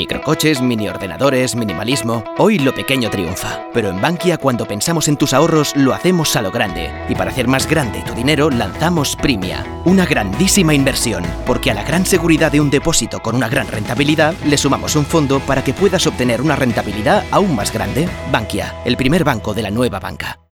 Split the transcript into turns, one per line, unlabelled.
Microcoches, mini ordenadores, minimalismo. Hoy lo pequeño triunfa. Pero en Bankia cuando pensamos en tus ahorros lo hacemos a lo grande. Y para hacer más grande tu dinero lanzamos Primia. Una grandísima inversión. Porque a la gran seguridad de un depósito con una gran rentabilidad le sumamos un fondo para que puedas obtener una rentabilidad aún más grande. Bankia, el primer banco de la nueva banca.